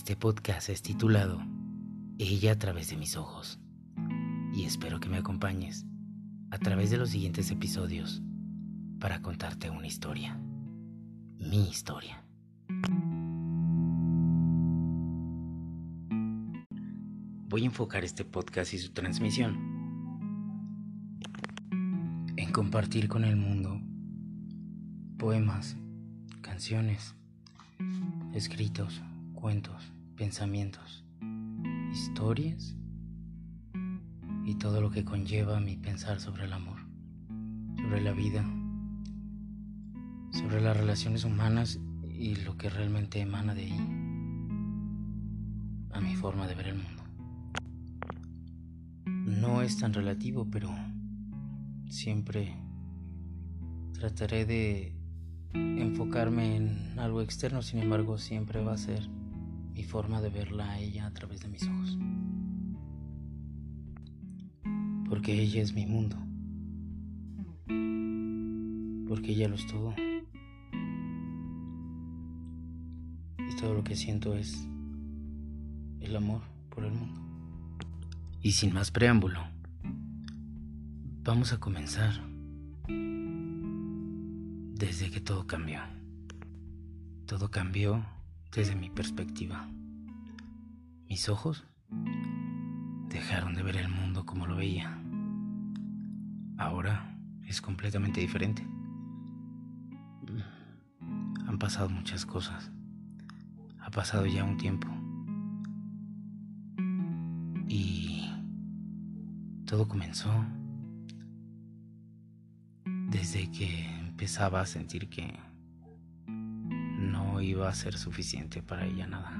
Este podcast es titulado Ella a través de mis ojos y espero que me acompañes a través de los siguientes episodios para contarte una historia, mi historia. Voy a enfocar este podcast y su transmisión en compartir con el mundo poemas, canciones, escritos, cuentos, pensamientos, historias y todo lo que conlleva mi pensar sobre el amor, sobre la vida, sobre las relaciones humanas y lo que realmente emana de ahí a mi forma de ver el mundo. No es tan relativo, pero siempre trataré de enfocarme en algo externo, sin embargo siempre va a ser mi forma de verla a ella a través de mis ojos. Porque ella es mi mundo. Porque ella lo es todo. Y todo lo que siento es el amor por el mundo. Y sin más preámbulo, vamos a comenzar desde que todo cambió. Todo cambió desde mi perspectiva. Mis ojos dejaron de ver el mundo como lo veía. Ahora es completamente diferente. Han pasado muchas cosas. Ha pasado ya un tiempo. Y todo comenzó desde que empezaba a sentir que iba a ser suficiente para ella nada.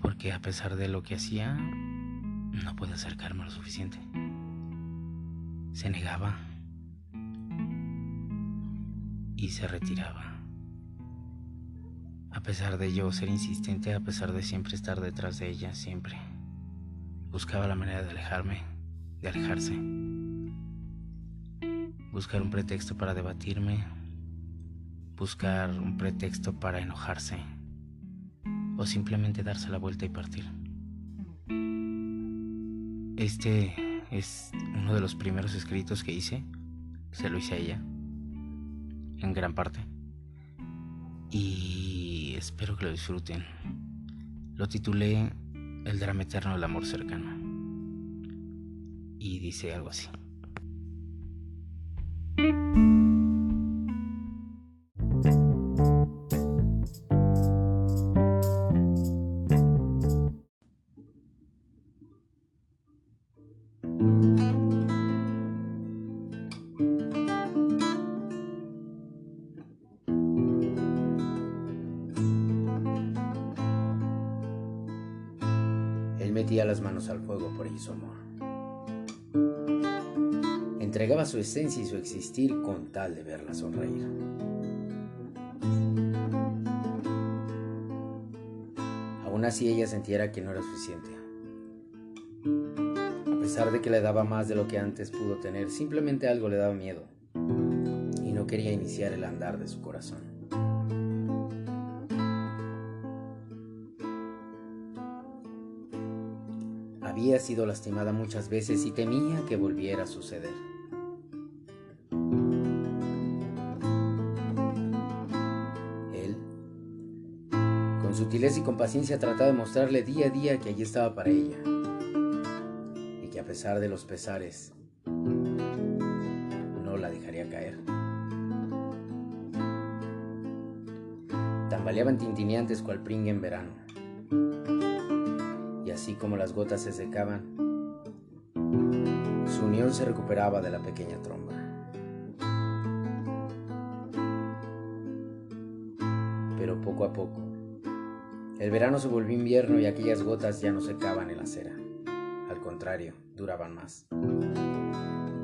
Porque a pesar de lo que hacía, no pude acercarme lo suficiente. Se negaba y se retiraba. A pesar de yo ser insistente, a pesar de siempre estar detrás de ella, siempre buscaba la manera de alejarme, de alejarse. Buscar un pretexto para debatirme, buscar un pretexto para enojarse o simplemente darse la vuelta y partir. Este es uno de los primeros escritos que hice, se lo hice a ella, en gran parte, y espero que lo disfruten. Lo titulé El drama eterno del amor cercano, y dice algo así. Las manos al fuego por su amor. Entregaba su esencia y su existir con tal de verla sonreír. Aún así ella sentía que no era suficiente. A pesar de que le daba más de lo que antes pudo tener, simplemente algo le daba miedo y no quería iniciar el andar de su corazón. Había sido lastimada muchas veces y temía que volviera a suceder. Él, con sutileza y con paciencia, trataba de mostrarle día a día que allí estaba para ella y que a pesar de los pesares, no la dejaría caer. Tambaleaban tintineantes cual pringue en verano así como las gotas se secaban, su unión se recuperaba de la pequeña tromba. Pero poco a poco, el verano se volvió invierno y aquellas gotas ya no secaban en la acera. Al contrario, duraban más,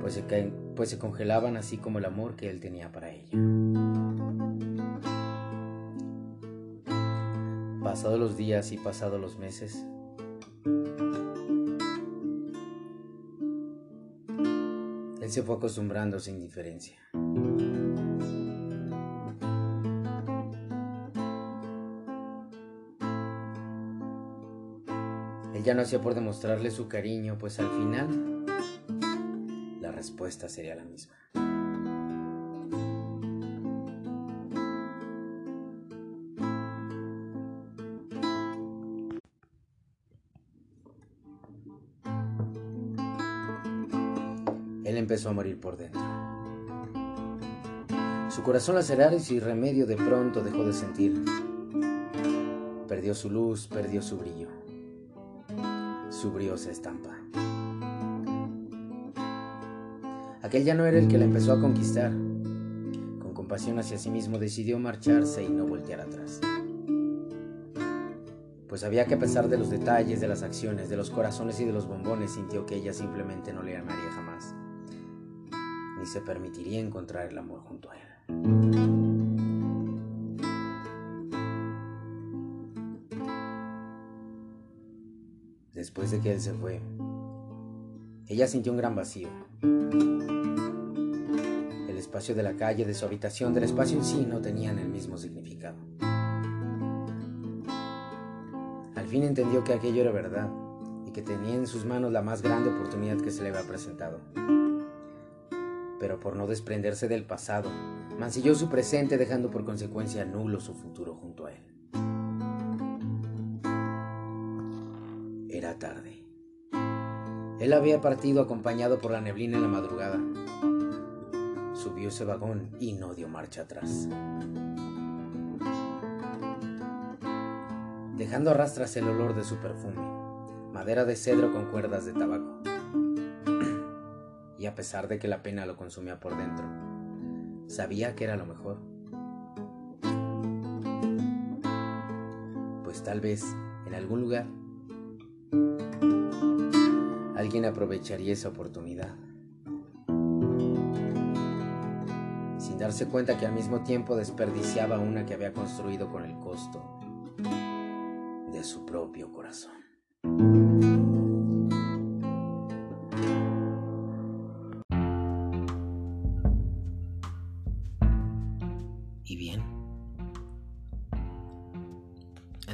pues se, pues se congelaban así como el amor que él tenía para ella. Pasados los días y pasados los meses, él se fue acostumbrando a su indiferencia. Él ya no hacía por demostrarle su cariño, pues al final la respuesta sería la misma. Él empezó a morir por dentro. Su corazón lacerado y sin remedio de pronto dejó de sentir. Perdió su luz, perdió su brillo. Su briosa estampa. Aquel ya no era el que la empezó a conquistar. Con compasión hacia sí mismo decidió marcharse y no voltear atrás. Pues sabía que a pesar de los detalles, de las acciones, de los corazones y de los bombones, sintió que ella simplemente no le amaría jamás se permitiría encontrar el amor junto a él. Después de que él se fue, ella sintió un gran vacío. El espacio de la calle, de su habitación, del espacio en sí no tenían el mismo significado. Al fin entendió que aquello era verdad y que tenía en sus manos la más grande oportunidad que se le había presentado pero por no desprenderse del pasado, mancilló su presente dejando por consecuencia nulo su futuro junto a él. Era tarde. Él había partido acompañado por la neblina en la madrugada. Subió ese vagón y no dio marcha atrás. Dejando a rastras el olor de su perfume, madera de cedro con cuerdas de tabaco y a pesar de que la pena lo consumía por dentro, sabía que era lo mejor. Pues tal vez en algún lugar alguien aprovecharía esa oportunidad. Sin darse cuenta que al mismo tiempo desperdiciaba una que había construido con el costo de su propio corazón.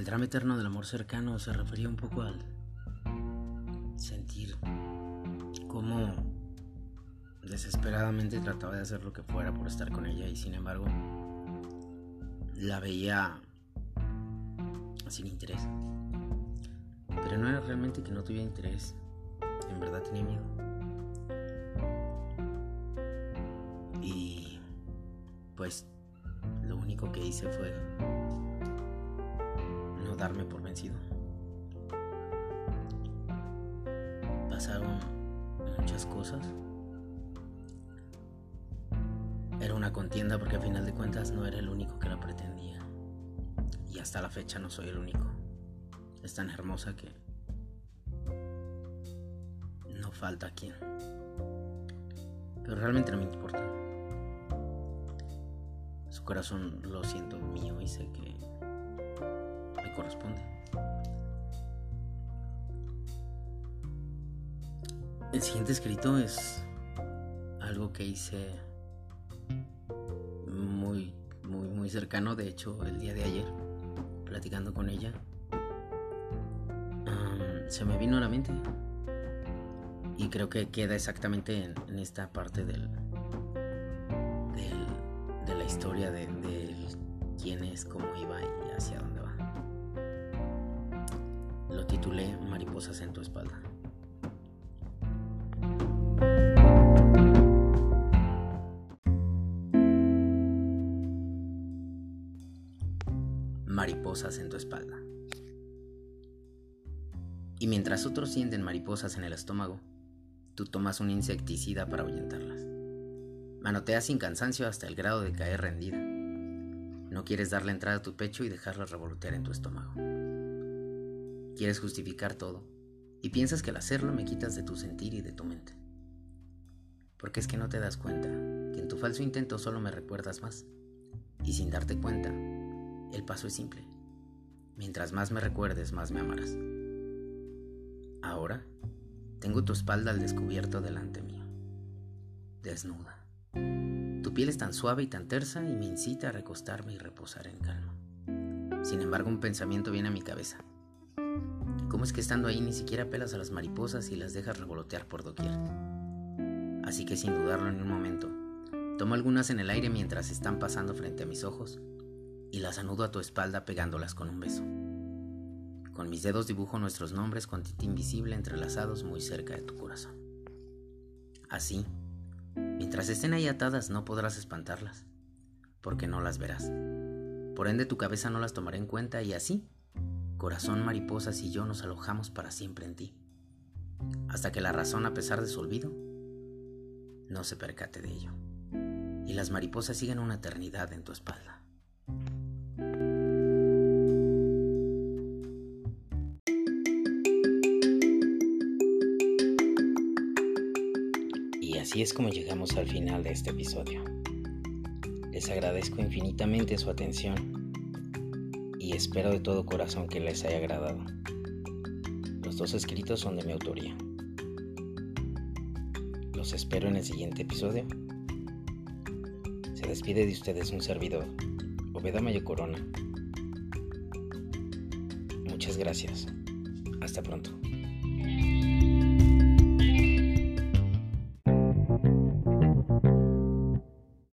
Drama eterno del amor cercano se refería un poco al sentir cómo desesperadamente trataba de hacer lo que fuera por estar con ella y sin embargo la veía sin interés. Pero no era realmente que no tuviera interés, en verdad tenía miedo. Y pues único que hice fue darme por vencido. Pasaron muchas cosas. Era una contienda porque a final de cuentas no era el único que la pretendía. Y hasta la fecha no soy el único. Es tan hermosa que no falta quien. Pero realmente no me importa. Su corazón lo siento mío y sé que corresponde. El siguiente escrito es algo que hice muy, muy, muy cercano, de hecho, el día de ayer, platicando con ella. se me vino a la mente y creo que queda exactamente en, esta parte del, de la historia de, quién es, cómo iba y hacia dónde va titulé Mariposas en tu espalda. Mariposas en tu espalda. Y mientras otros sienten mariposas en el estómago, tú tomas un insecticida para ahuyentarlas. Manoteas sin cansancio hasta el grado de caer rendida. No quieres darle entrada a tu pecho y dejarla revolotear en tu estómago. Quieres justificar todo y piensas que al hacerlo me quitas de tu sentir y de tu mente. Porque es que no te das cuenta que en tu falso intento solo me recuerdas más. Y sin darte cuenta, el paso es simple. Mientras más me recuerdes, más me amarás. Ahora, tengo tu espalda al descubierto delante mío, desnuda. Tu piel es tan suave y tan tersa y me incita a recostarme y reposar en calma. Sin embargo, un pensamiento viene a mi cabeza ¿Cómo es que estando ahí ni siquiera pelas a las mariposas y las dejas revolotear por doquier? Así que sin dudarlo ni un momento, tomo algunas en el aire mientras están pasando frente a mis ojos y las anudo a tu espalda pegándolas con un beso. Con mis dedos dibujo nuestros nombres con tinta invisible entrelazados muy cerca de tu corazón. Así, mientras estén ahí atadas no podrás espantarlas, porque no las verás. Por ende tu cabeza no las tomará en cuenta y así corazón, mariposas y yo nos alojamos para siempre en ti, hasta que la razón, a pesar de su olvido, no se percate de ello, y las mariposas siguen una eternidad en tu espalda. Es como llegamos al final de este episodio. Les agradezco infinitamente su atención y espero de todo corazón que les haya agradado. Los dos escritos son de mi autoría. Los espero en el siguiente episodio. Se despide de ustedes un servidor, Obeda Mayo Corona. Muchas gracias. Hasta pronto.